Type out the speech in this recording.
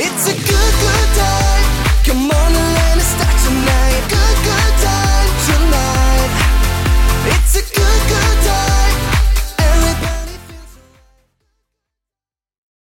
It's a good